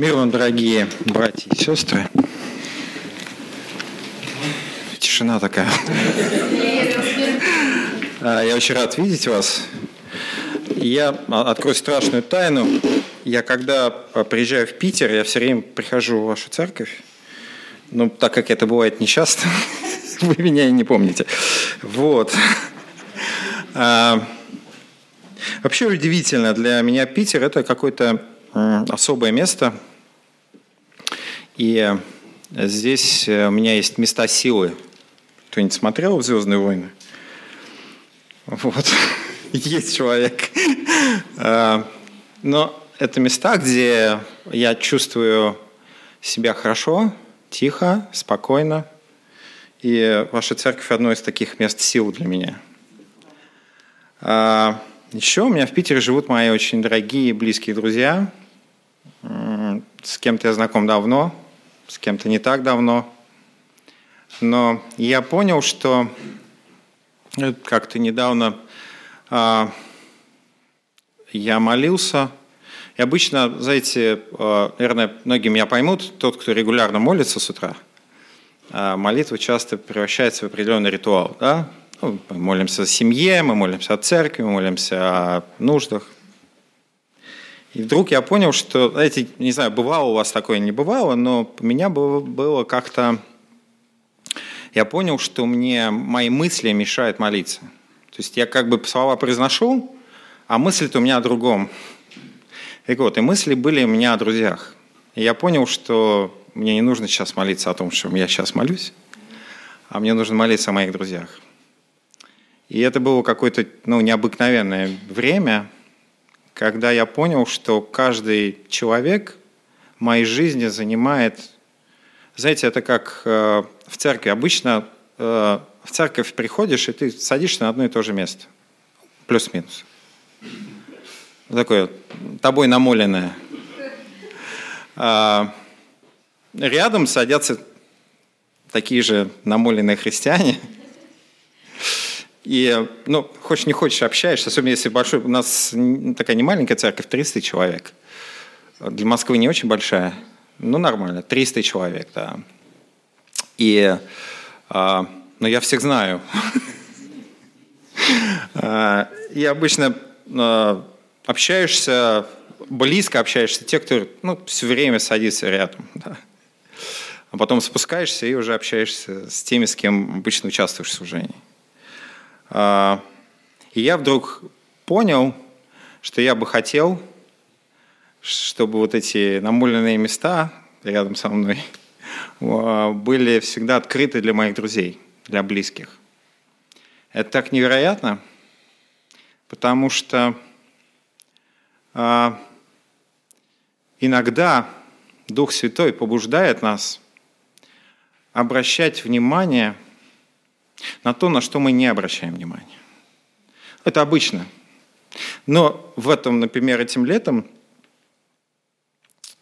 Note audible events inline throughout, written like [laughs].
Мир вам, дорогие братья и сестры. Тишина такая. А, я очень рад видеть вас. Я открою страшную тайну. Я когда приезжаю в Питер, я все время прихожу в вашу церковь. Ну, так как это бывает нечасто, [laughs] вы меня и не помните. Вот. А, вообще удивительно, для меня Питер – это какое-то особое место – и э, здесь э, у меня есть места силы. Кто-нибудь смотрел «Звездные войны»? Вот, [laughs] есть человек. А, [laughs] но это места, где я чувствую себя хорошо, тихо, спокойно. И ваша церковь – одно из таких мест сил для меня. Еще у меня в Питере живут мои очень дорогие и близкие друзья. С кем-то я знаком давно, с кем-то не так давно. Но я понял, что как-то недавно а, я молился. И обычно, знаете, а, наверное, многие меня поймут, тот, кто регулярно молится с утра, а, молитва часто превращается в определенный ритуал. Да? Ну, мы молимся о семье, мы молимся о церкви, мы молимся о нуждах, и вдруг я понял, что, знаете, не знаю, бывало у вас такое, не бывало, но у меня было, было как-то... Я понял, что мне мои мысли мешают молиться. То есть я как бы слова произношу, а мысли-то у меня о другом. И вот, и мысли были у меня о друзьях. И я понял, что мне не нужно сейчас молиться о том, что я сейчас молюсь, а мне нужно молиться о моих друзьях. И это было какое-то ну, необыкновенное время – когда я понял, что каждый человек в моей жизни занимает... Знаете, это как э, в церкви. Обычно э, в церковь приходишь, и ты садишься на одно и то же место. Плюс-минус. Такое, тобой намоленное. А, рядом садятся такие же намоленные христиане – и, ну, хочешь не хочешь, общаешься, особенно если большой... У нас такая не маленькая церковь, 300 человек. Для Москвы не очень большая, ну, нормально, 300 человек, да. И, а, но я всех знаю. [laughs] А, и обычно а, общаешься, близко общаешься, те, кто ну, все время садится рядом. Да. А потом спускаешься и уже общаешься с теми, с кем обычно участвуешь в служении. А, и я вдруг понял, что я бы хотел, чтобы вот эти намоленные места рядом со мной [laughs] а, были всегда открыты для моих друзей, для близких. Это так невероятно, потому что а, иногда Дух Святой побуждает нас обращать внимание – на то, на что мы не обращаем внимания. Это обычно. Но в этом, например, этим летом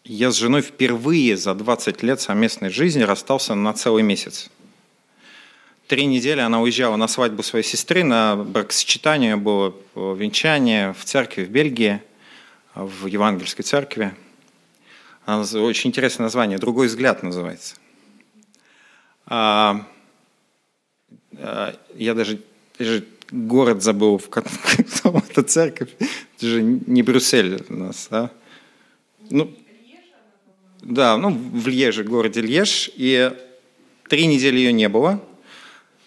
я с женой впервые за 20 лет совместной жизни расстался на целый месяц. Три недели она уезжала на свадьбу своей сестры, на бракосочетание было венчание в церкви в Бельгии, в евангельской церкви. Очень интересное название, «Другой взгляд» называется. А, я даже, даже город забыл, в котором [laughs] эта церковь. Это же не Брюссель у нас, да? Ну, да, ну, в Льеже, городе Льеж. И три недели ее не было.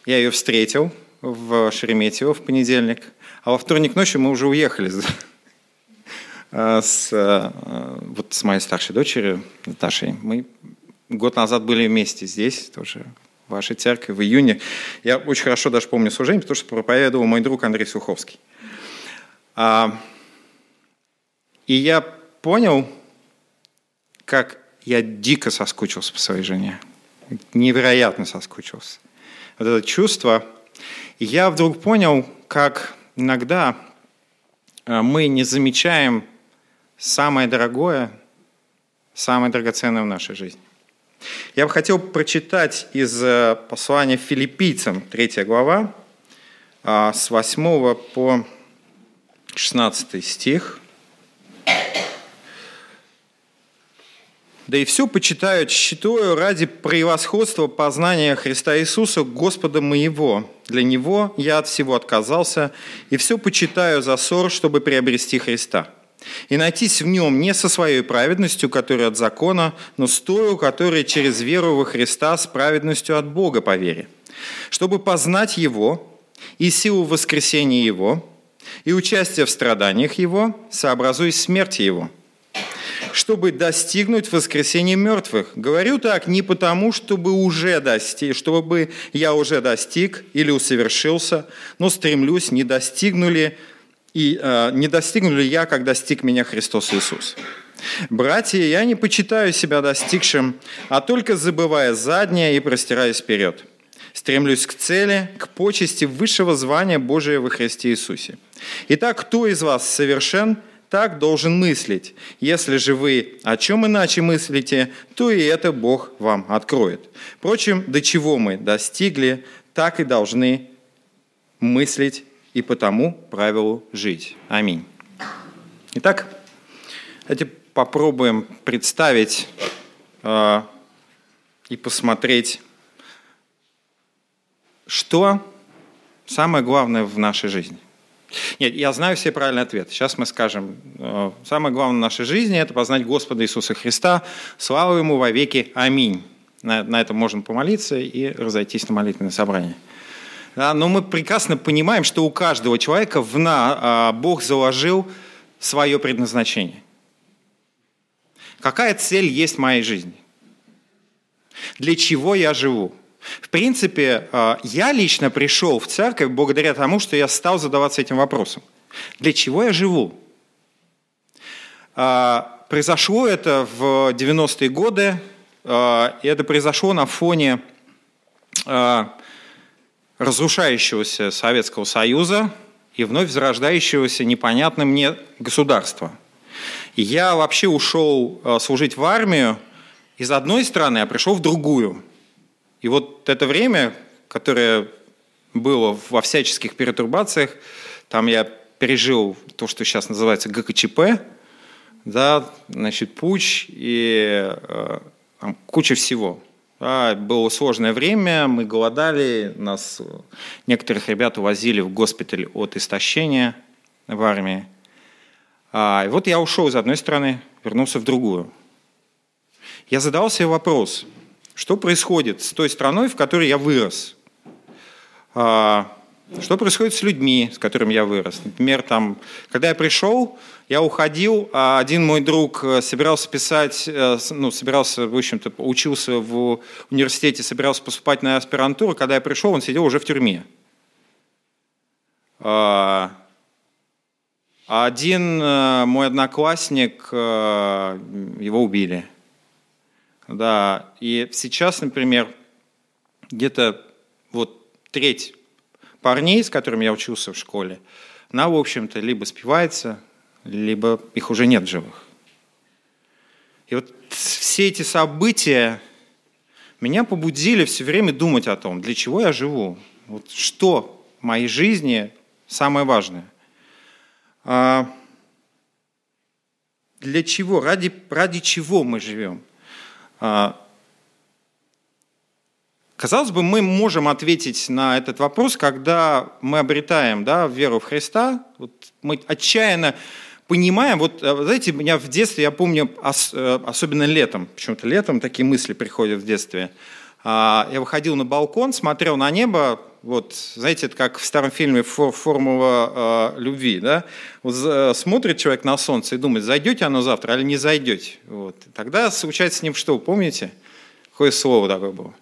Я ее встретил в Шереметьево в понедельник. А во вторник ночью мы уже уехали с, [laughs] а, вот с моей старшей дочерью Наташей. Мы год назад были вместе здесь тоже, вашей церкви в июне. Я очень хорошо даже помню служение, потому что проповедовал мой друг Андрей Суховский. А, и я понял, как я дико соскучился по своей жене. Невероятно соскучился. Вот это чувство. И я вдруг понял, как иногда а, мы не замечаем самое дорогое, самое драгоценное в нашей жизни. Я бы хотел прочитать из э, послания филиппийцам, 3 глава, а, с 8 по 16 стих. Да и все почитаю, считаю ради превосходства познания Христа Иисуса, Господа моего. Для Него я от всего отказался, и все почитаю за ссор, чтобы приобрести Христа. И найтись в Нем не со своей праведностью, которая от закона, но с той, которая через веру во Христа с праведностью от Бога по вере. Чтобы познать Его и силу воскресения Его, и участие в страданиях Его, сообразуясь смерти Его – чтобы достигнуть воскресения мертвых. Говорю так не потому, чтобы уже достиг, чтобы я уже достиг или усовершился, но стремлюсь, не достигнули и э, не достигну ли я, как достиг меня Христос Иисус. Братья, я не почитаю себя достигшим, а только забывая заднее и простираясь вперед. Стремлюсь к цели, к почести высшего звания Божия во Христе Иисусе. Итак, кто из вас совершен – так должен мыслить. Если же вы о чем иначе мыслите, то и это Бог вам откроет. Впрочем, до чего мы достигли, так и должны мыслить и по тому правилу жить. Аминь. Итак, давайте попробуем представить э, и посмотреть, что самое главное в нашей жизни – нет, я знаю все правильные ответы. Сейчас мы скажем, э, самое главное в нашей жизни – это познать Господа Иисуса Христа. Слава Ему во веки. Аминь. На, на этом можно помолиться и разойтись на молитвенное собрание. Да, но мы прекрасно понимаем, что у каждого человека в на, а, Бог заложил свое предназначение. Какая цель есть в моей жизни? Для чего я живу? В принципе, а, я лично пришел в церковь благодаря тому, что я стал задаваться этим вопросом. Для чего я живу? А, произошло это в 90-е годы, и это произошло на фоне разрушающегося Советского Союза и вновь зарождающегося непонятным мне государства. я вообще ушел служить в армию из одной страны, а пришел в другую – и вот это время, которое было во всяческих перетурбациях, там я пережил то, что сейчас называется ГКЧП, да, значит, путь и э, там, куча всего. Да, было сложное время, мы голодали, нас некоторых ребят увозили в госпиталь от истощения в армии. А, и вот я ушел из одной страны, вернулся в другую. Я задал себе вопрос – что происходит с той страной, в которой я вырос? А, что происходит с людьми, с которыми я вырос? Например, там, когда я пришел, я уходил, а один мой друг э, собирался писать, э, ну, собирался, в общем-то, учился в университете, собирался поступать на аспирантуру. Когда я пришел, он сидел уже в тюрьме. А, один э, мой одноклассник, его убили. Да, и сейчас, например, где-то вот треть парней, с которыми я учился в школе, она, в общем-то, либо спивается, либо их уже нет живых. И вот все эти события меня побудили все время думать о том, для чего я живу, вот что в моей жизни самое важное. А для чего, ради, ради чего мы живем? А, казалось бы, мы можем ответить на этот вопрос, когда мы обретаем да, веру в Христа. Вот мы отчаянно понимаем, вот, э, знаете, меня в детстве, я помню, э, особенно летом, почему-то летом такие мысли приходят в детстве. А, я выходил на балкон, смотрел на небо, вот, знаете, это как в старом фильме «Формула э, любви», да? Вот, э, смотрит человек на солнце и думает, зайдете оно завтра или не зайдете. Вот. Тогда случается с ним что, помните? Какое слово такое было?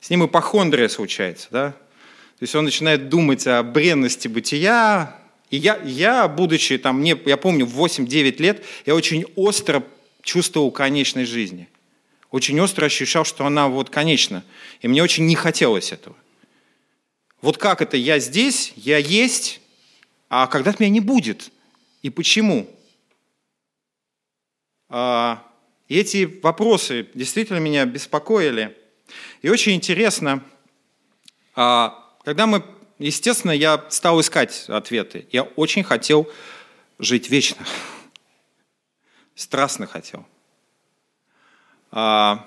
С ним ипохондрия случается, да? То есть он начинает думать о бренности бытия. И я, я будучи там, мне, я помню, в 8-9 лет, я очень остро чувствовал конечность жизни. Очень остро ощущал, что она вот конечна. И мне очень не хотелось этого. Вот как это я здесь, я есть, а когда-то меня не будет? И почему? А, эти вопросы действительно меня беспокоили. И очень интересно, а, когда мы, естественно, я стал искать ответы. Я очень хотел жить вечно. Страстно хотел. А,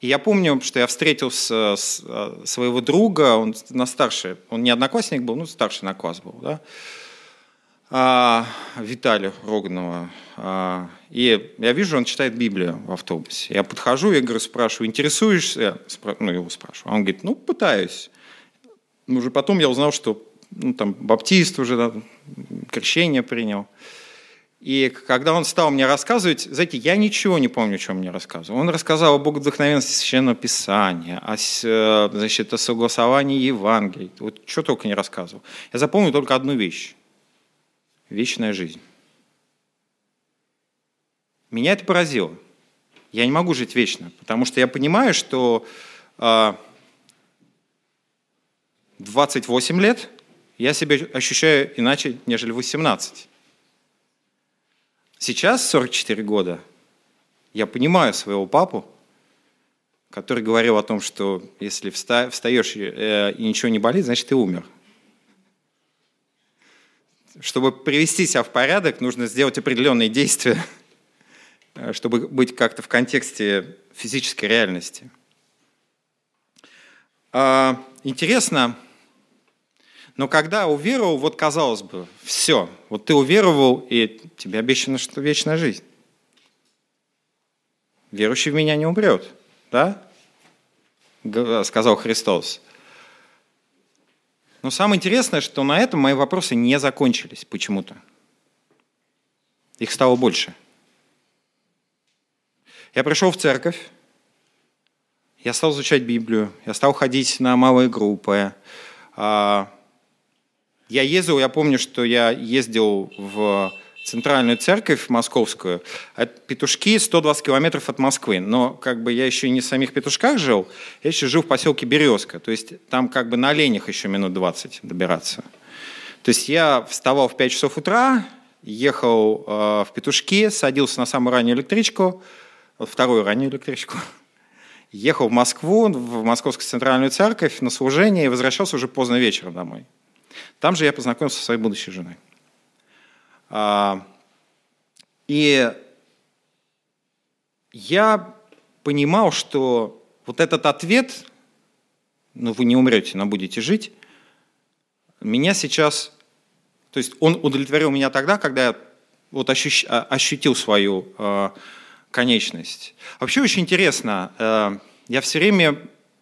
и я помню, что я встретил с, своего друга, он на старший, он не одноклассник был, ну старший на класс был, да, а, Виталия Роганова. А, и я вижу, он читает Библию в автобусе. Я подхожу, я говорю, спрашиваю, интересуешься? Ну, его спрашиваю. Он говорит, ну, пытаюсь. Ну, уже потом я узнал, что ну, там, баптист уже, да, крещение принял. И когда он стал мне рассказывать, знаете, я ничего не помню, о чем мне рассказывал. Он рассказал о богодухновенности Священного Писания, о, э, значит, о согласовании Евангелий. Вот что только не рассказывал. Я запомнил только одну вещь вечная жизнь. Меня это поразило. Я не могу жить вечно, потому что я понимаю, что э, 28 лет я себя ощущаю иначе, нежели 18. Сейчас, 44 года, я понимаю своего папу, который говорил о том, что если встаешь э, и ничего не болит, значит, ты умер чтобы привести себя в порядок, нужно сделать определенные действия, чтобы быть как-то в контексте физической реальности. А, интересно, но когда уверовал, вот казалось бы, все, вот ты уверовал, и тебе обещано, что вечная жизнь. Верующий в меня не умрет, да? Сказал Христос. Но самое интересное, что на этом мои вопросы не закончились почему-то. Их стало больше. Я пришел в церковь, я стал изучать Библию, я стал ходить на малые группы. А, я ездил, я помню, что я ездил в центральную церковь московскую. Петушки 120 километров от Москвы. Но как бы я еще не в самих Петушках жил, я еще жил в поселке Березка. То есть там как бы на оленях еще минут 20 добираться. То есть я вставал в 5 часов утра, ехал э, в Петушки, садился на самую раннюю электричку, вторую раннюю электричку, [laughs] ехал в Москву, в Московскую центральную церковь на служение и возвращался уже поздно вечером домой. Там же я познакомился со своей будущей женой. А, и я понимал, что вот этот ответ, ну вы не умрете, но будете жить, меня сейчас, то есть он удовлетворил меня тогда, когда я вот ощущ, а, ощутил свою э, конечность. Вообще очень интересно, э, я все время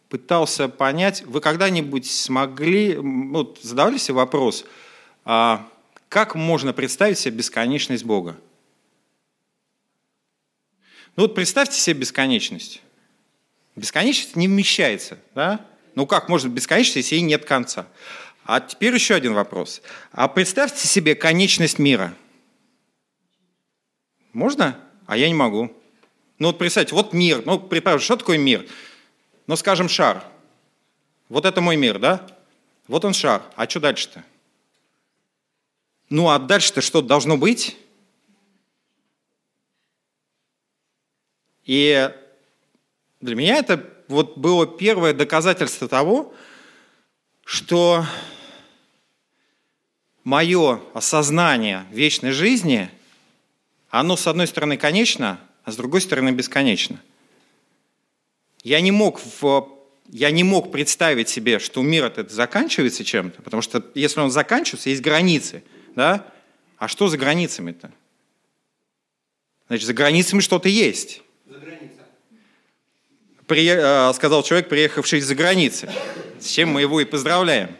пытался понять, вы когда-нибудь смогли, вот задавали себе вопрос, э, как можно представить себе бесконечность Бога? Ну вот представьте себе бесконечность. Бесконечность не вмещается, да? Ну как может бесконечность, если ей нет конца? А теперь еще один вопрос. А представьте себе конечность мира. Можно? А я не могу. Ну вот представьте, вот мир. Ну, представьте, что такое мир? Ну, скажем, шар. Вот это мой мир, да? Вот он шар. А что дальше-то? Ну а дальше-то что должно быть? И для меня это вот было первое доказательство того, что мое осознание вечной жизни, оно с одной стороны конечно, а с другой стороны бесконечно. Я не мог, в, я не мог представить себе, что мир этот заканчивается чем-то, потому что если он заканчивается, есть границы – да? А что за границами-то? Значит, за границами что-то есть. За граница. При, э, сказал человек, приехавший из-за границы. С чем мы его и поздравляем.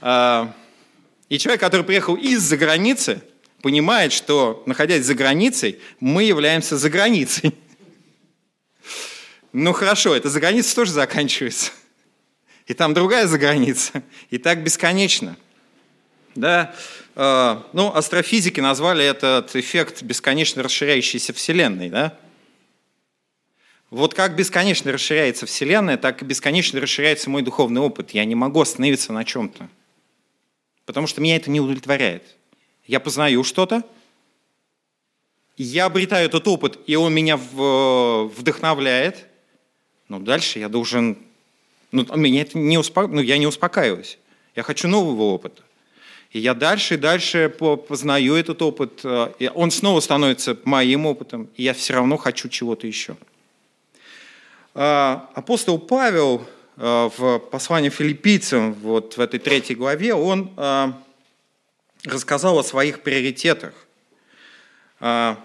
Э, и человек, который приехал из-за границы, понимает, что, находясь за границей, мы являемся за границей. Ну хорошо, это за границей тоже заканчивается. И там другая за граница. И так бесконечно. Да? Э, ну, астрофизики назвали этот эффект бесконечно расширяющейся Вселенной. Да? Вот как бесконечно расширяется Вселенная, так и бесконечно расширяется мой духовный опыт. Я не могу остановиться на чем-то. Потому что меня это не удовлетворяет. Я познаю что-то, я обретаю этот опыт, и он меня вдохновляет. Но дальше я должен... Ну, меня это не успок... ну, я не успокаиваюсь. Я хочу нового опыта. И я дальше и дальше познаю этот опыт, э, и он снова становится моим опытом, и я все равно хочу чего-то еще. А, апостол Павел а, в послании филиппийцам, вот в этой третьей главе, он а, рассказал о своих приоритетах. Мы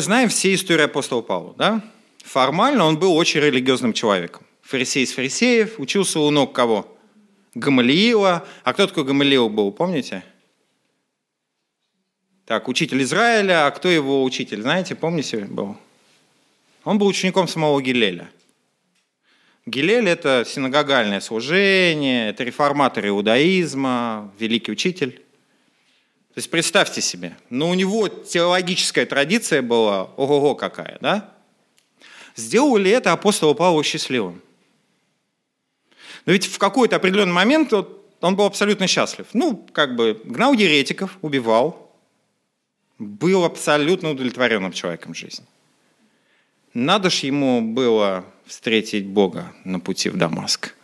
знаем все истории апостола Павла, да? Формально он был очень религиозным человеком. Фарисей из фарисеев, учился у ног кого? Гамалиила. А кто такой Гамалиил был, помните? Так, учитель Израиля, а кто его учитель, знаете, помните, был? Он был учеником самого Гилеля. Гилель – это синагогальное служение, это реформатор иудаизма, великий учитель. То есть представьте себе, но у него теологическая традиция была, ого-го какая, да? Сделал ли это апостола Павла счастливым? Но ведь в какой-то определенный момент он был абсолютно счастлив. Ну, как бы гнал еретиков, убивал, был абсолютно удовлетворенным человеком в жизни. Надо ж ему было встретить Бога на пути в Дамаск.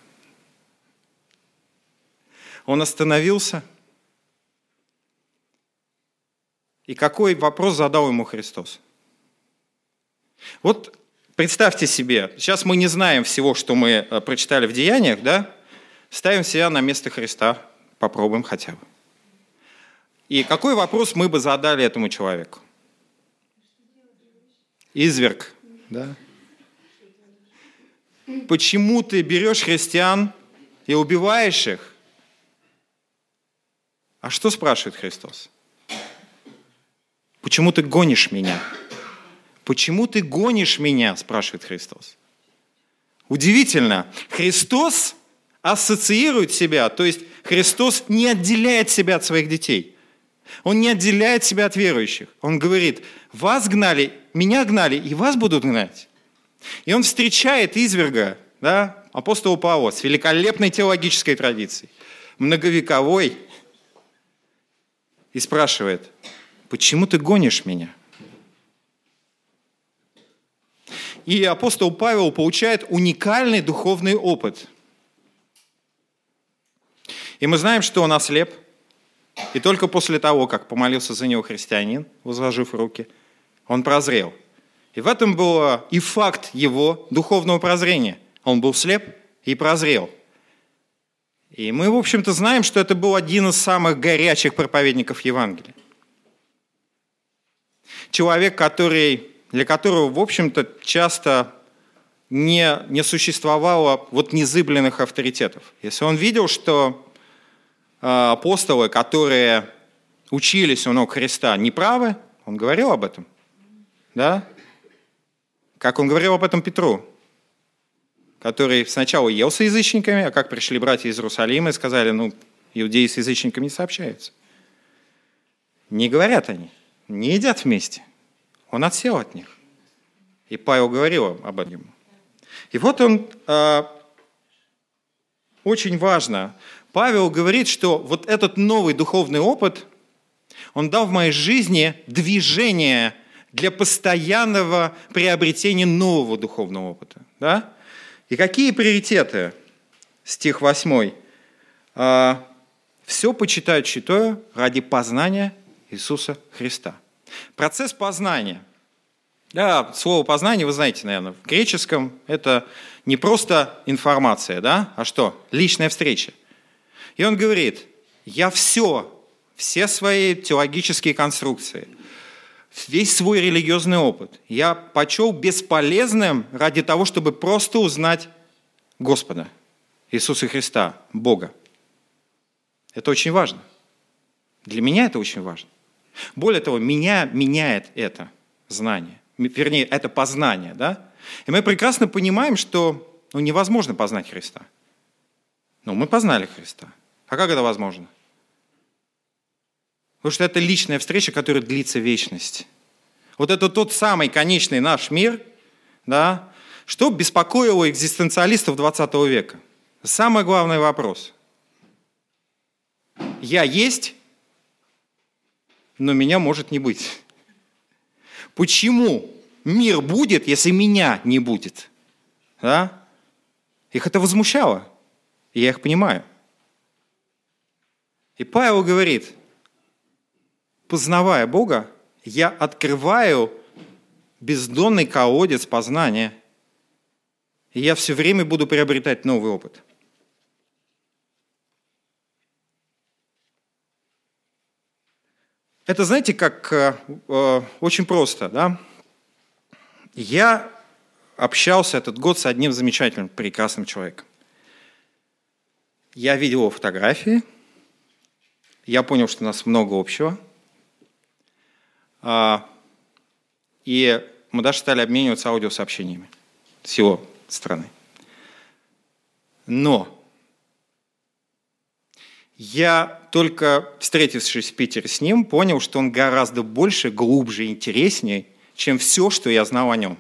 Он остановился. И какой вопрос задал ему Христос? Вот представьте себе, сейчас мы не знаем всего, что мы э, прочитали в Деяниях, да? Ставим себя на место Христа, попробуем хотя бы. И какой вопрос мы бы задали этому человеку? Изверг, да? Почему ты берешь христиан и убиваешь их? А что спрашивает Христос? Почему ты гонишь меня? Почему ты гонишь меня, спрашивает Христос. Удивительно. Христос ассоциирует себя, то есть Христос не отделяет себя от своих детей. Он не отделяет себя от верующих. Он говорит, вас гнали, меня гнали, и вас будут гнать. И он встречает изверга, да, апостола Павла с великолепной теологической традицией, многовековой, и спрашивает, почему ты гонишь меня? И апостол Павел получает уникальный духовный опыт. И мы знаем, что он ослеп. И только после того, как помолился за него христианин, возложив руки, он прозрел – и в этом был и факт его духовного прозрения. Он был слеп и прозрел. И мы, в общем-то, знаем, что это был один из самых горячих проповедников Евангелия. Человек, который, для которого, в общем-то, часто не, не существовало вот незыбленных авторитетов. Если он видел, что э, апостолы, которые учились у ног Христа, неправы, он говорил об этом. Да? Как он говорил об этом Петру, который сначала ел с язычниками, а как пришли братья из Иерусалима и сказали, ну, иудеи с язычниками не сообщаются. Не говорят они, не едят вместе. Он отсел от них. И Павел говорил об этом. И вот он, э, очень важно, Павел говорит, что вот этот новый духовный опыт, он дал в моей жизни движение для постоянного приобретения нового духовного опыта. Да? И какие приоритеты? Стих 8. «А, «Все почитают читаю ради познания Иисуса Христа». Процесс познания. Да, слово познание, вы знаете, наверное, в греческом это не просто информация, да, а что? Личная встреча. И он говорит, я все, все свои теологические конструкции – весь свой религиозный опыт я почел бесполезным ради того, чтобы просто узнать Господа, Иисуса Христа, Бога. Это очень важно. Для меня это очень важно. Более того, меня меняет это знание, вернее, это познание. Да? И мы прекрасно понимаем, что ну, невозможно познать Христа. Но мы познали Христа. А как это возможно? Потому что это личная встреча, которая длится вечность. Вот это тот самый конечный наш мир, да, что беспокоило экзистенциалистов 20 века. Самый главный вопрос. Я есть, но меня может не быть. Почему мир будет, если меня не будет? Да? Их это возмущало. Я их понимаю. И Павел говорит, познавая Бога, я открываю бездонный колодец познания. И я все время буду приобретать новый опыт. Это, знаете, как э, э, очень просто, да? Я общался этот год с одним замечательным, прекрасным человеком. Я видел его фотографии, я понял, что у нас много общего. А, и мы даже стали обмениваться аудиосообщениями с его стороны. Но я только встретившись в Питере с ним, понял, что он гораздо больше, глубже интереснее, чем все, что я знал о нем.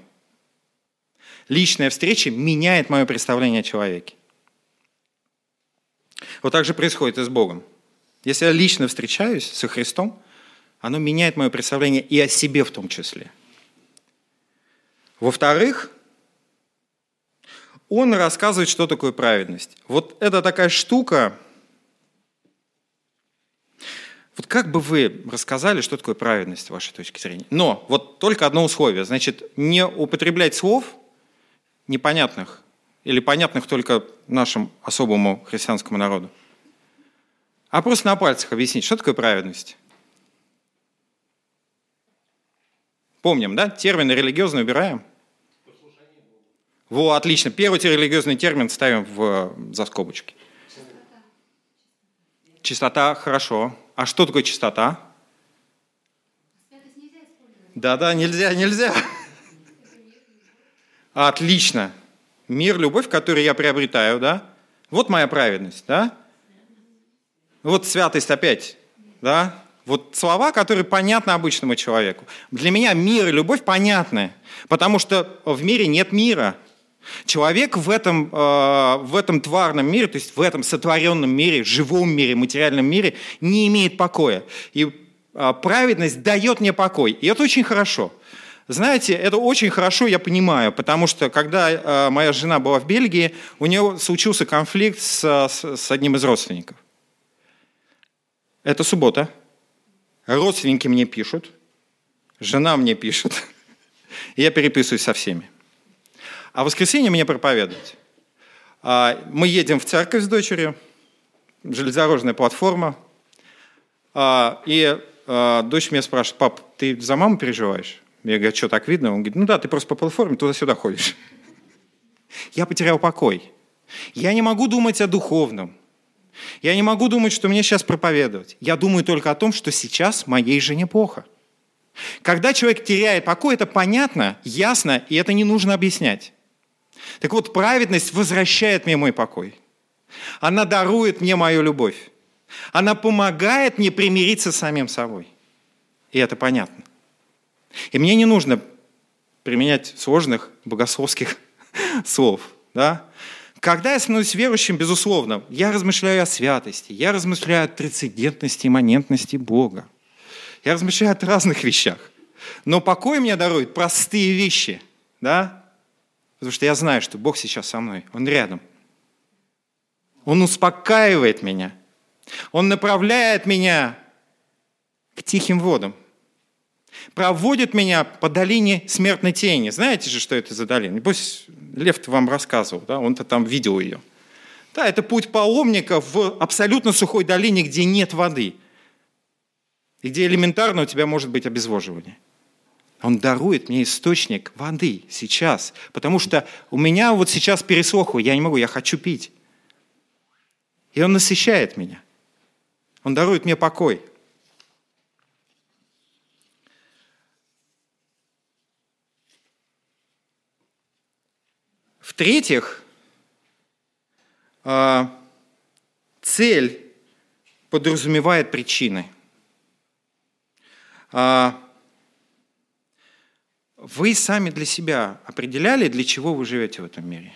Личная встреча меняет мое представление о человеке. Вот так же происходит и с Богом. Если я лично встречаюсь со Христом, оно меняет мое представление и о себе в том числе. Во-вторых, он рассказывает, что такое праведность. Вот это такая штука. Вот как бы вы рассказали, что такое праведность с вашей точки зрения? Но вот только одно условие. Значит, не употреблять слов непонятных или понятных только нашему особому христианскому народу. А просто на пальцах объяснить, что такое праведность. Помним, да? Термины религиозные убираем. Во, отлично. Первый религиозный термин ставим в, за скобочки. Чистота, хорошо. А что такое чистота? Да-да, нельзя, нельзя. Отлично. Мир, любовь, который я приобретаю, да? Вот моя праведность, да? Вот святость опять, да? Вот слова, которые понятны обычному человеку. Для меня мир и любовь понятны, потому что в мире нет мира. Человек в этом, э, в этом тварном мире, то есть в этом сотворенном мире, живом мире, материальном мире не имеет покоя. И э, праведность дает мне покой. И это очень хорошо. Знаете, это очень хорошо, я понимаю, потому что когда э, моя жена была в Бельгии, у нее случился конфликт с, с, с одним из родственников. Это суббота. Родственники мне пишут, жена мне пишет, [laughs] я переписываюсь со всеми. А в воскресенье мне проповедовать. А, мы едем в церковь с дочерью, железнодорожная платформа, а, и а, дочь меня спрашивает, пап, ты за маму переживаешь? Я говорю, что так видно? Он говорит, ну да, ты просто по платформе туда-сюда ходишь. Я потерял покой. Я не могу думать о духовном. Я не могу думать, что мне сейчас проповедовать. Я думаю только о том, что сейчас моей жене плохо. Когда человек теряет покой, это понятно, ясно, и это не нужно объяснять. Так вот, праведность возвращает мне мой покой. Она дарует мне мою любовь. Она помогает мне примириться с самим собой. И это понятно. И мне не нужно применять сложных богословских [laughs] слов. Да? Когда я становлюсь верующим, безусловно, я размышляю о святости, я размышляю о трансцендентности, имманентности Бога. Я размышляю о разных вещах. Но покой мне дарует простые вещи, да? Потому что я знаю, что Бог сейчас со мной, Он рядом. Он успокаивает меня. Он направляет меня к тихим водам проводит меня по долине смертной тени. Знаете же, что это за долина? Пусть Лев вам рассказывал, да? он-то там видел ее. Да, это путь паломника в абсолютно сухой долине, где нет воды. И где элементарно у тебя может быть обезвоживание. Он дарует мне источник воды сейчас, потому что у меня вот сейчас пересохло, я не могу, я хочу пить. И он насыщает меня. Он дарует мне покой. В-третьих, а, цель подразумевает причины. Вы сами для себя определяли, для чего вы живете в этом мире?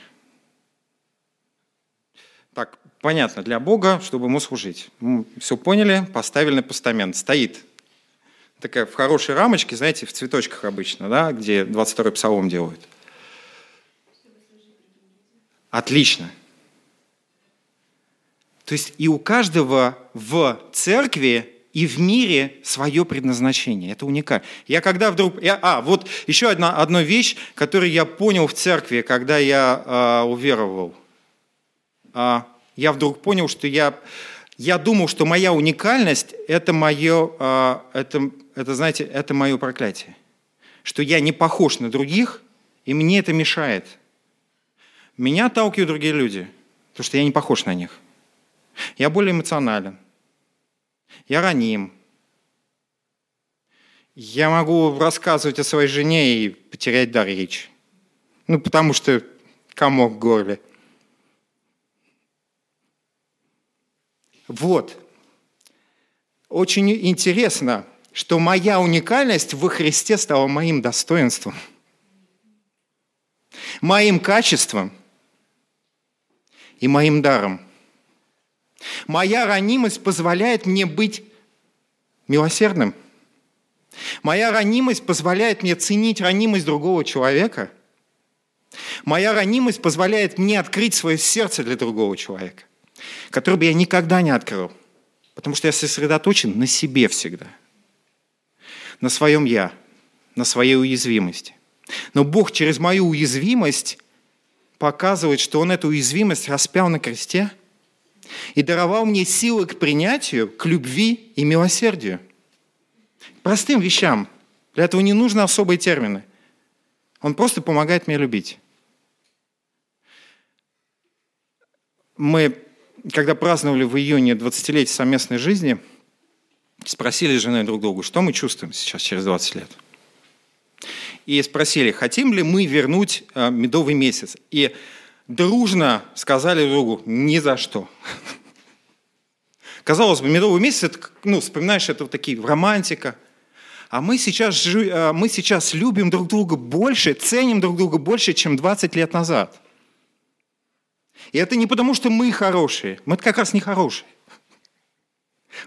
Так, понятно, для Бога, чтобы ему служить. Все поняли, поставили на постамент. Стоит такая в хорошей рамочке, знаете, в цветочках обычно, да, где 22-й псалом делают. Отлично. То есть и у каждого в церкви и в мире свое предназначение. Это уникально. Я когда вдруг... Я, а, вот еще одна, одна вещь, которую я понял в церкви, когда я э, уверовал. Э, я вдруг понял, что я, я думал, что моя уникальность – это мое, э, это, это, знаете, это мое проклятие. Что я не похож на других, и мне это мешает. Меня отталкивают другие люди, потому что я не похож на них. Я более эмоционален. Я раним. Я могу рассказывать о своей жене и потерять дар речи. Ну, потому что комок в горле. Вот. Очень интересно, что моя уникальность во Христе стала моим достоинством, моим качеством и моим даром – Моя ранимость позволяет мне быть милосердным. Моя ранимость позволяет мне ценить ранимость другого человека. Моя ранимость позволяет мне открыть свое сердце для другого человека, которое бы я никогда не открыл, потому что я сосредоточен на себе всегда, на своем «я», на своей уязвимости. Но Бог через мою уязвимость показывает, что Он эту уязвимость распял на кресте – и даровал мне силы к принятию, к любви и милосердию. Простым вещам. Для этого не нужны особые термины. Он просто помогает мне любить. Мы, когда праздновали в июне 20-летие совместной жизни, спросили с женой друг другу, что мы чувствуем сейчас, через 20 лет. И спросили, хотим ли мы вернуть э, медовый месяц. И дружно сказали другу «ни за что». Казалось бы, медовый месяц, это, ну, вспоминаешь, это вот такие романтика. А мы сейчас, э, мы сейчас любим друг друга больше, ценим друг друга больше, чем 20 лет назад. И это не потому, что мы хорошие. Мы как раз не хорошие.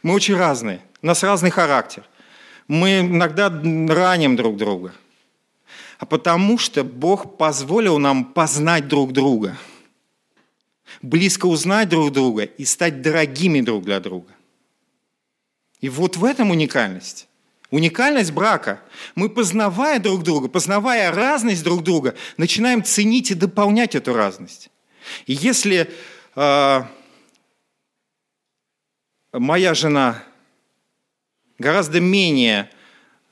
Мы очень разные. У нас разный характер. Мы иногда раним друг друга – а потому что Бог позволил нам познать друг друга, близко узнать друг друга и стать дорогими друг для друга. И вот в этом уникальность. Уникальность брака. Мы, познавая друг друга, познавая разность друг друга, начинаем ценить и дополнять эту разность. И если э, моя жена гораздо менее,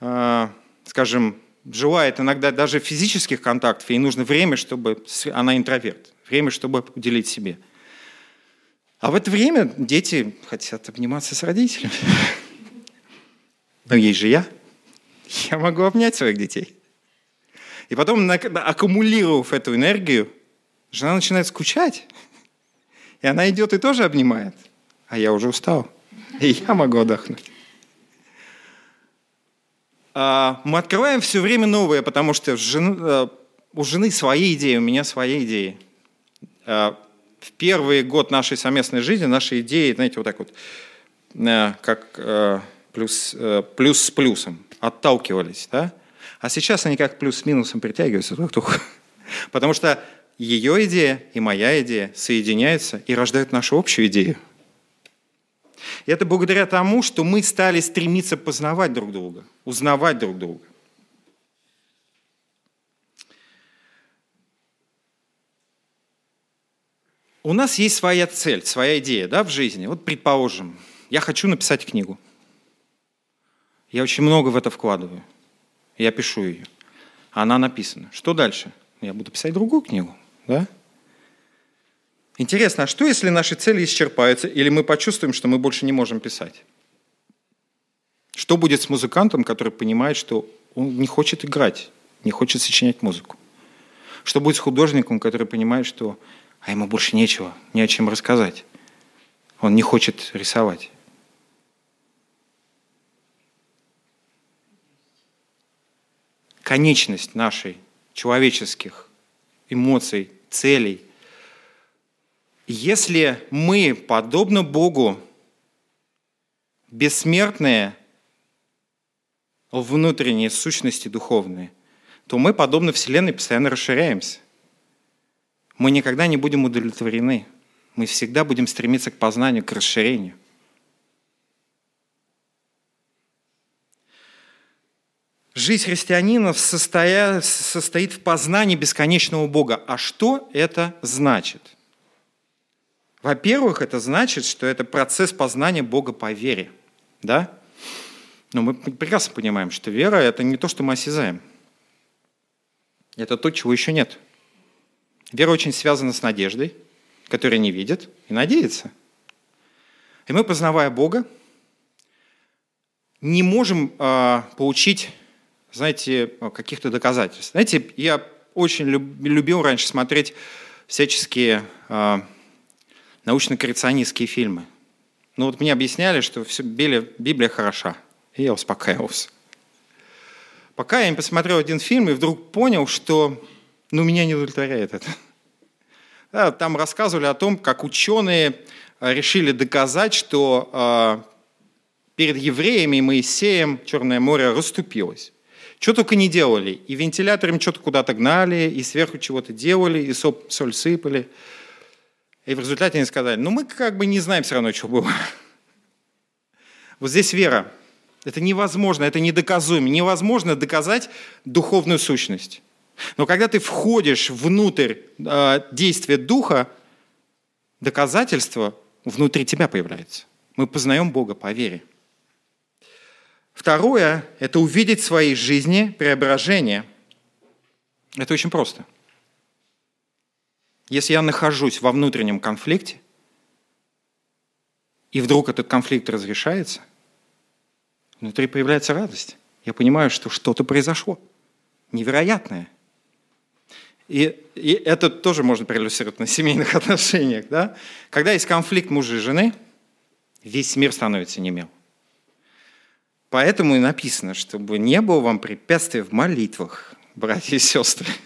э, скажем, желает иногда даже физических контактов, ей нужно время, чтобы... Она интроверт. Время, чтобы уделить себе. А в это время дети хотят обниматься с родителями. [laughs] Но есть же я. Я могу обнять своих детей. И потом, аккумулировав эту энергию, жена начинает скучать. И она идет и тоже обнимает. А я уже устал. И я могу отдохнуть. А, мы открываем все время новое, потому что э, у жены свои идеи, у меня свои идеи. А, в первый год нашей совместной жизни наши идеи, знаете, вот так вот, э, как э, плюс, плюс с плюсом, отталкивались. Да? А сейчас они как плюс с минусом притягиваются. [laughs] Потому что ее идея и моя идея соединяются и рождают нашу общую идею. Это благодаря тому, что мы стали стремиться познавать друг друга, узнавать друг друга. У нас есть своя цель, своя идея да, в жизни. Вот предположим, я хочу написать книгу. Я очень много в это вкладываю. Я пишу ее. Она написана. Что дальше? Я буду писать другую книгу. Да? Интересно, а что, если наши цели исчерпаются, или мы почувствуем, что мы больше не можем писать? Что будет с музыкантом, который понимает, что он не хочет играть, не хочет сочинять музыку? Что будет с художником, который понимает, что а ему больше нечего, не о чем рассказать? Он не хочет рисовать. Конечность нашей человеческих эмоций, целей – если мы, подобно Богу, бессмертные внутренние сущности духовные, то мы, подобно Вселенной, постоянно расширяемся. Мы никогда не будем удовлетворены. Мы всегда будем стремиться к познанию, к расширению. жизнь христианина состоя... состоит в познании бесконечного Бога. А что это значит? Во-первых, это значит, что это процесс познания Бога по вере. Да? Но мы прекрасно понимаем, что вера – это не то, что мы осязаем. Это то, чего еще нет. Вера очень связана с надеждой, которая не видит и надеется. И мы, познавая Бога, не можем э, получить, знаете, каких-то доказательств. Знаете, я очень любил раньше смотреть всяческие э, научно-коррекционистские фильмы. Ну вот мне объясняли, что все, Библия, хороша. И я успокаивался. Пока я не посмотрел один фильм и вдруг понял, что ну, меня не удовлетворяет это. Да, там рассказывали о том, как ученые э, решили доказать, что э, перед евреями и Моисеем Черное море расступилось. Что только не делали. И вентиляторами что-то куда-то гнали, и сверху чего-то делали, и соль сыпали. И в результате они сказали, ну мы как бы не знаем все равно, что было. Вот здесь вера. Это невозможно, это недоказуемо. Невозможно доказать духовную сущность. Но когда ты входишь внутрь э, действия Духа, доказательство внутри тебя появляется. Мы познаем Бога по вере. Второе – это увидеть в своей жизни преображение. Это очень просто. Если я нахожусь во внутреннем конфликте, и вдруг этот конфликт разрешается – Внутри появляется радость. Я понимаю, что что-то произошло. Невероятное. И, и это тоже можно проиллюстрировать на семейных [laughs] отношениях. Да? Когда есть конфликт мужа и жены, весь мир становится немел. Поэтому и написано, чтобы не было вам препятствий в молитвах, братья и сестры. [laughs]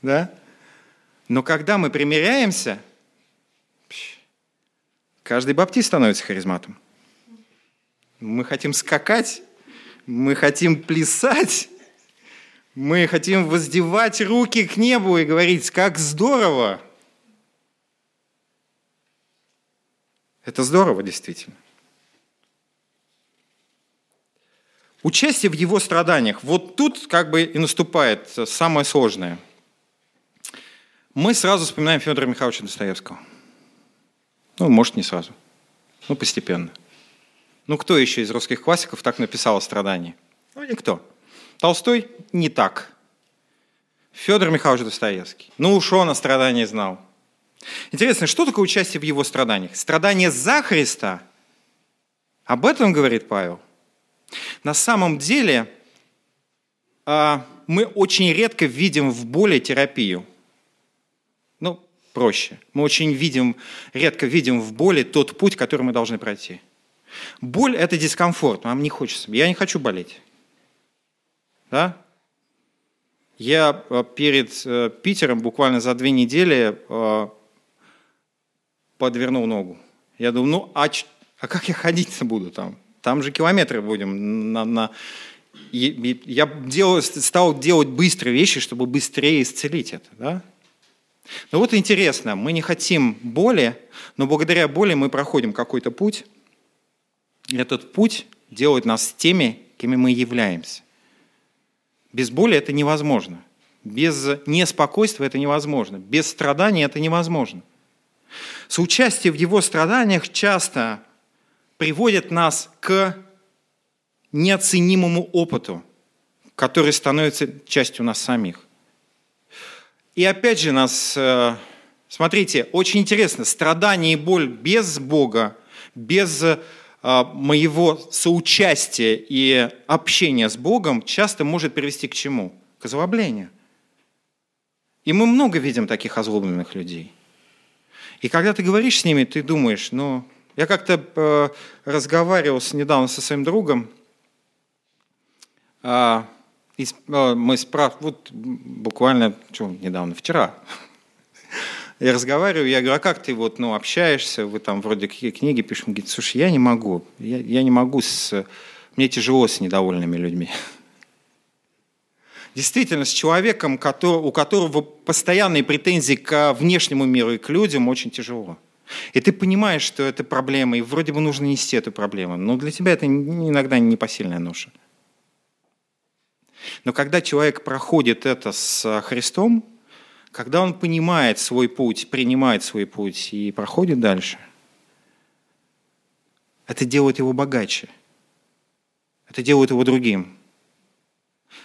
Да? Но когда мы примиряемся, каждый баптист становится харизматом. Мы хотим скакать, мы хотим плясать, мы хотим воздевать руки к небу и говорить, как здорово. Это здорово, действительно. Участие в его страданиях. Вот тут как бы и наступает самое сложное. Мы сразу вспоминаем Федора Михайловича Достоевского. Ну, может, не сразу. Ну, постепенно – ну, кто еще из русских классиков так написал о страдании? Ну, никто. Толстой не так. Федор Михайлович Достоевский. Ну уж он о страдании знал. Интересно, что такое участие в его страданиях? Страдание за Христа? Об этом говорит Павел. На самом деле а, мы очень редко видим в боли терапию. Проще. Мы очень видим, редко видим в боли тот путь, который мы должны пройти. Боль – это дискомфорт, нам не хочется. Я не хочу болеть. Да? Я э, перед э, Питером буквально за две недели э, подвернул ногу. Я думаю, ну а, а как я ходить-то буду там? Там же километры будем. На, на... Я делал, стал делать быстрые вещи, чтобы быстрее исцелить это. Да? Но вот интересно, мы не хотим боли, но благодаря боли мы проходим какой-то путь, этот путь делает нас теми, кем мы являемся. Без боли это невозможно. Без неспокойствия это невозможно. Без страданий это невозможно. Соучастие в его страданиях часто приводит нас к неоценимому опыту, который становится частью нас самих. И опять же нас, э, смотрите, очень интересно, страдание и боль без Бога, без а, моего соучастия и общения с Богом часто может привести к чему? К озлоблению. И мы много видим таких озлобленных людей. И когда ты говоришь с ними, ты думаешь, ну, я как-то э, разговаривал с, недавно со своим другом, э, э, мы справ... вот буквально, что, недавно, вчера, [laughs] я разговариваю, я говорю, а как ты вот, ну, общаешься, вы там вроде какие книги пишем, говорит, слушай, я не могу, я, я не могу с, мне тяжело с недовольными людьми. [laughs] Действительно, с человеком, у которого постоянные претензии к внешнему миру и к людям, очень тяжело. И ты понимаешь, что это проблема, и вроде бы нужно нести эту проблему, но для тебя это иногда непосильная ноша. Но когда человек проходит это с Христом, когда он понимает свой путь, принимает свой путь и проходит дальше, это делает его богаче. Это делает его другим.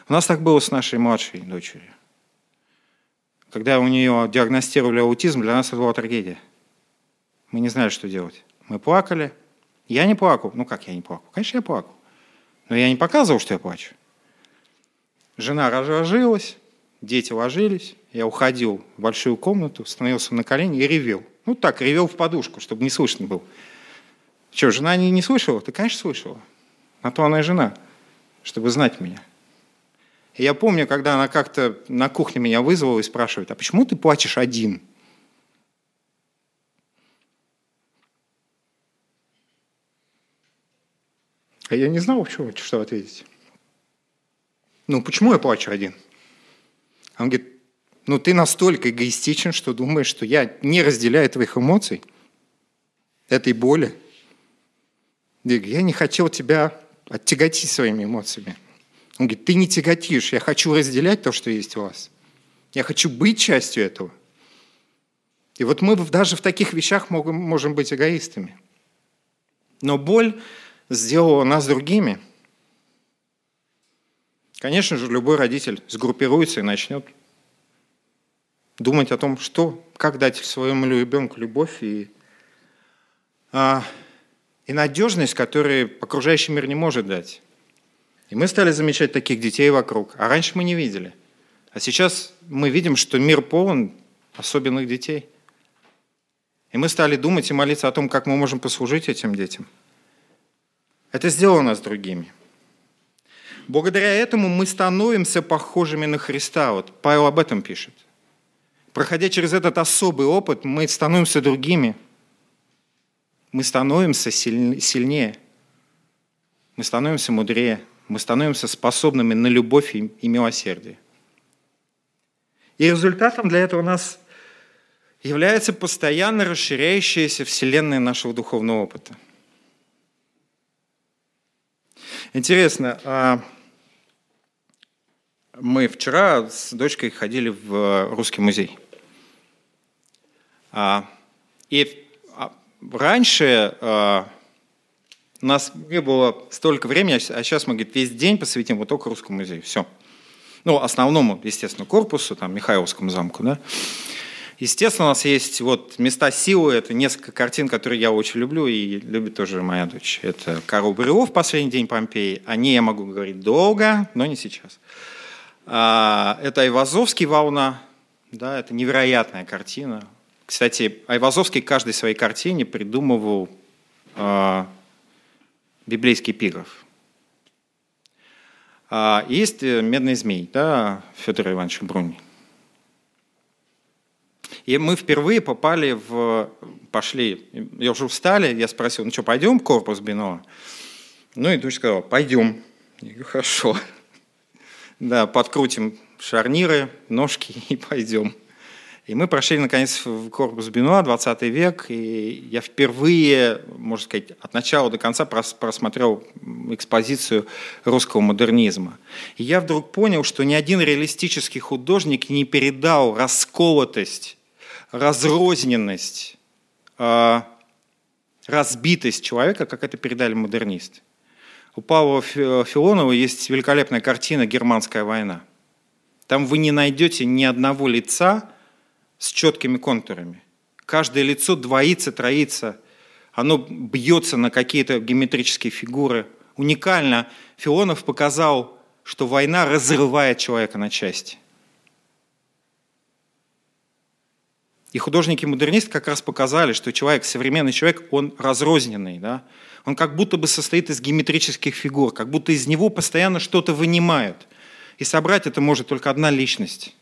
У нас так было с нашей младшей дочерью. Когда у нее диагностировали аутизм, для нас это была трагедия. Мы не знали, что делать. Мы плакали. Я не плакал. Ну как я не плакал? Конечно, я плакал. Но я не показывал, что я плачу. Жена разложилась, дети ложились. Я уходил в большую комнату, становился на колени и ревел. Ну так, ревел в подушку, чтобы не слышно было. Что, жена не, не слышала? Ты, конечно, слышала. На то она и жена, чтобы знать меня. И я помню, когда она как-то на кухне меня вызвала и спрашивает, а почему ты плачешь один? А я не знал, что, что ответить. Ну, почему я плачу один? Он говорит, ну ты настолько эгоистичен, что думаешь, что я не разделяю твоих эмоций, этой боли. Я не хотел тебя оттяготить своими эмоциями. Он говорит, ты не тяготишь, я хочу разделять то, что есть у вас. Я хочу быть частью этого. И вот мы даже в таких вещах можем, быть эгоистами. Но боль сделала нас другими. Конечно же, любой родитель сгруппируется и начнет думать о том, что, как дать своему ребенку любовь и, а, и надежность, которую окружающий мир не может дать. И мы стали замечать таких детей вокруг, а раньше мы не видели. А сейчас мы видим, что мир полон особенных детей. И мы стали думать и молиться о том, как мы можем послужить этим детям. Это сделало нас другими. Благодаря этому мы становимся похожими на Христа. Вот Павел об этом пишет. Проходя через этот особый опыт, мы становимся другими. Мы становимся сильнее. Мы становимся мудрее мы становимся способными на любовь и милосердие. И результатом для этого у нас является постоянно расширяющаяся вселенная нашего духовного опыта. Интересно, а мы вчера с дочкой ходили в русский музей. А, и а, раньше у нас не было столько времени, а сейчас мы, говорит, весь день посвятим вот только Русскому музею. Все. Ну, основному, естественно, корпусу, там, Михайловскому замку, да. Естественно, у нас есть вот места силы, это несколько картин, которые я очень люблю, и любит тоже моя дочь. Это Карл Брюлов «Последний день Помпеи». О ней я могу говорить долго, но не сейчас. А, это Айвазовский «Волна», да, это невероятная картина. Кстати, Айвазовский каждой своей картине придумывал а, библейский эпиграф. А есть э, «Медный змей», да, Федор Иванович Бруни. И мы впервые попали в... Пошли, я уже встали, я спросил, ну что, пойдем в корпус Бино? Ну и дочь сказала, пойдем. Я говорю, хорошо. Да, подкрутим шарниры, ножки [laughs] и пойдем. И мы прошли, наконец, в корпус Бенуа, 20 век, и я впервые, можно сказать, от начала до конца просмотрел экспозицию русского модернизма. И я вдруг понял, что ни один реалистический художник не передал расколотость, разрозненность, а, разбитость человека, как это передали модернисты. У Павла Филонова есть великолепная картина «Германская война». Там вы не найдете ни одного лица, с четкими контурами. Каждое лицо двоится, троится, оно бьется на какие-то геометрические фигуры. Уникально Филонов показал, что война разрывает человека на части. И художники-модернисты как раз показали, что человек, современный человек, он разрозненный. Да? Он как будто бы состоит из геометрических фигур, как будто из него постоянно что-то вынимают. И собрать это может только одна личность.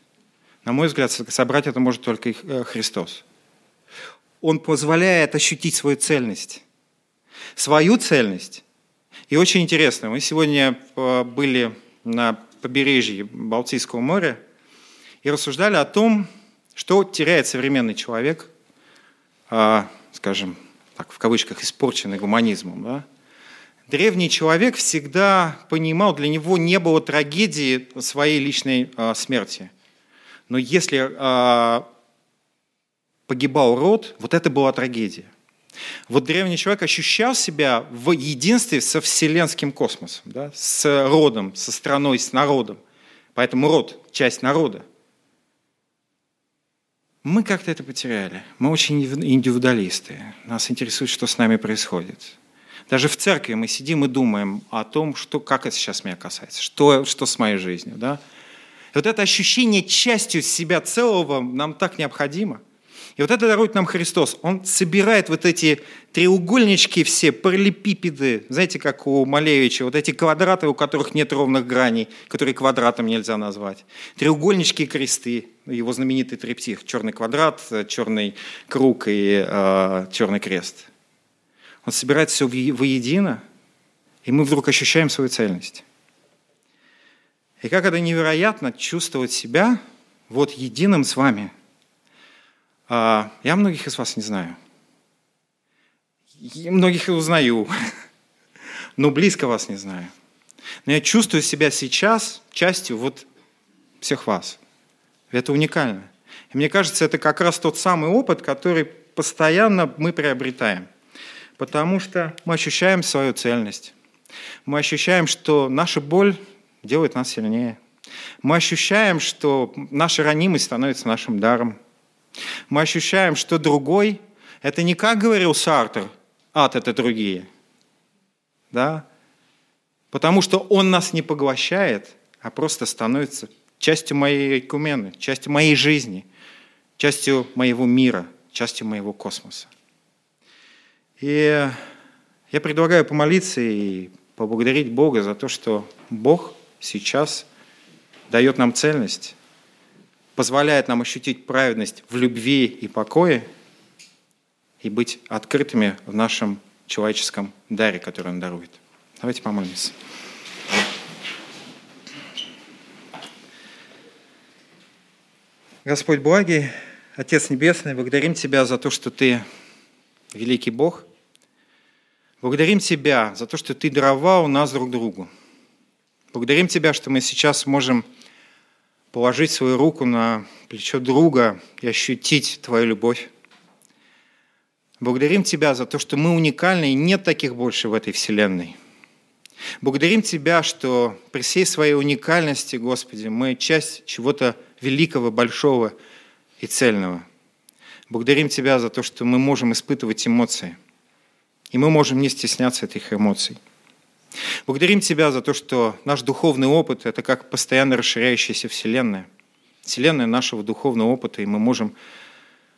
На мой взгляд, собрать это может только э, Христос. Он позволяет ощутить свою цельность. Свою цельность. И очень интересно, мы сегодня э, были на побережье Балтийского моря и рассуждали о том, что теряет современный человек, а, скажем, так, в кавычках, испорченный гуманизмом. Да? древний человек всегда понимал, для него не было трагедии своей личной э, смерти. Но если э, погибал род, вот это была трагедия. Вот древний человек ощущал себя в единстве со вселенским космосом, да, с родом, со страной, с народом. Поэтому род – часть народа. Мы как-то это потеряли. Мы очень индивидуалисты. Нас интересует, что с нами происходит. Даже в церкви мы сидим и думаем о том, что, как это сейчас меня касается, что, что с моей жизнью. Да? И вот это ощущение частью себя целого нам так необходимо – и вот это дарует нам Христос. Он собирает вот эти треугольнички все, параллелепипеды, знаете, как у Малевича, вот эти квадраты, у которых нет ровных граней, которые квадратом нельзя назвать. Треугольнички и кресты, его знаменитый триптих, черный квадрат, черный круг и э, черный крест. Он собирает все воедино, и мы вдруг ощущаем свою цельность. И как это невероятно чувствовать себя вот единым с вами – я многих из вас не знаю. Я многих и узнаю, [laughs] но близко вас не знаю. Но я чувствую себя сейчас частью вот всех вас. Это уникально. И мне кажется, это как раз тот самый опыт, который постоянно мы приобретаем. Потому что мы ощущаем свою цельность. Мы ощущаем, что наша боль делает нас сильнее. Мы ощущаем, что наша ранимость становится нашим даром. Мы ощущаем, что другой – это не как говорил Сартер, ад – это другие. Да? Потому что он нас не поглощает, а просто становится частью моей кумены, частью моей жизни, частью моего мира, частью моего космоса. И я предлагаю помолиться и поблагодарить Бога за то, что Бог сейчас дает нам цельность, позволяет нам ощутить праведность в любви и покое и быть открытыми в нашем человеческом даре, который Он дарует. Давайте помолимся. Господь благий, Отец Небесный, благодарим Тебя за то, что Ты великий Бог. Благодарим Тебя за то, что Ты даровал нас друг другу. Благодарим Тебя, что мы сейчас можем положить свою руку на плечо друга и ощутить Твою любовь. Благодарим Тебя за то, что мы уникальны и нет таких больше в этой вселенной. Благодарим Тебя, что при всей своей уникальности, Господи, мы часть чего-то великого, большого и цельного. Благодарим Тебя за то, что мы можем испытывать эмоции. И мы можем не стесняться этих эмоций. Благодарим Тебя за то, что наш духовный опыт – это как постоянно расширяющаяся Вселенная. Вселенная нашего духовного опыта, и мы можем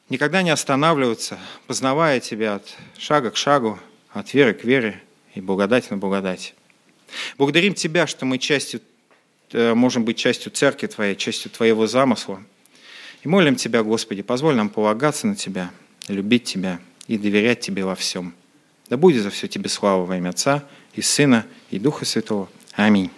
никогда не останавливаться, познавая Тебя от шага к шагу, от веры к вере и благодать на благодать. Благодарим Тебя, что мы частью, э, можем быть частью Церкви Твоей, частью Твоего замысла. И молим Тебя, Господи, позволь нам полагаться на Тебя, любить Тебя и доверять Тебе во всем. Да будет за все Тебе слава во имя Отца и Сына, и Духа Святого. Аминь.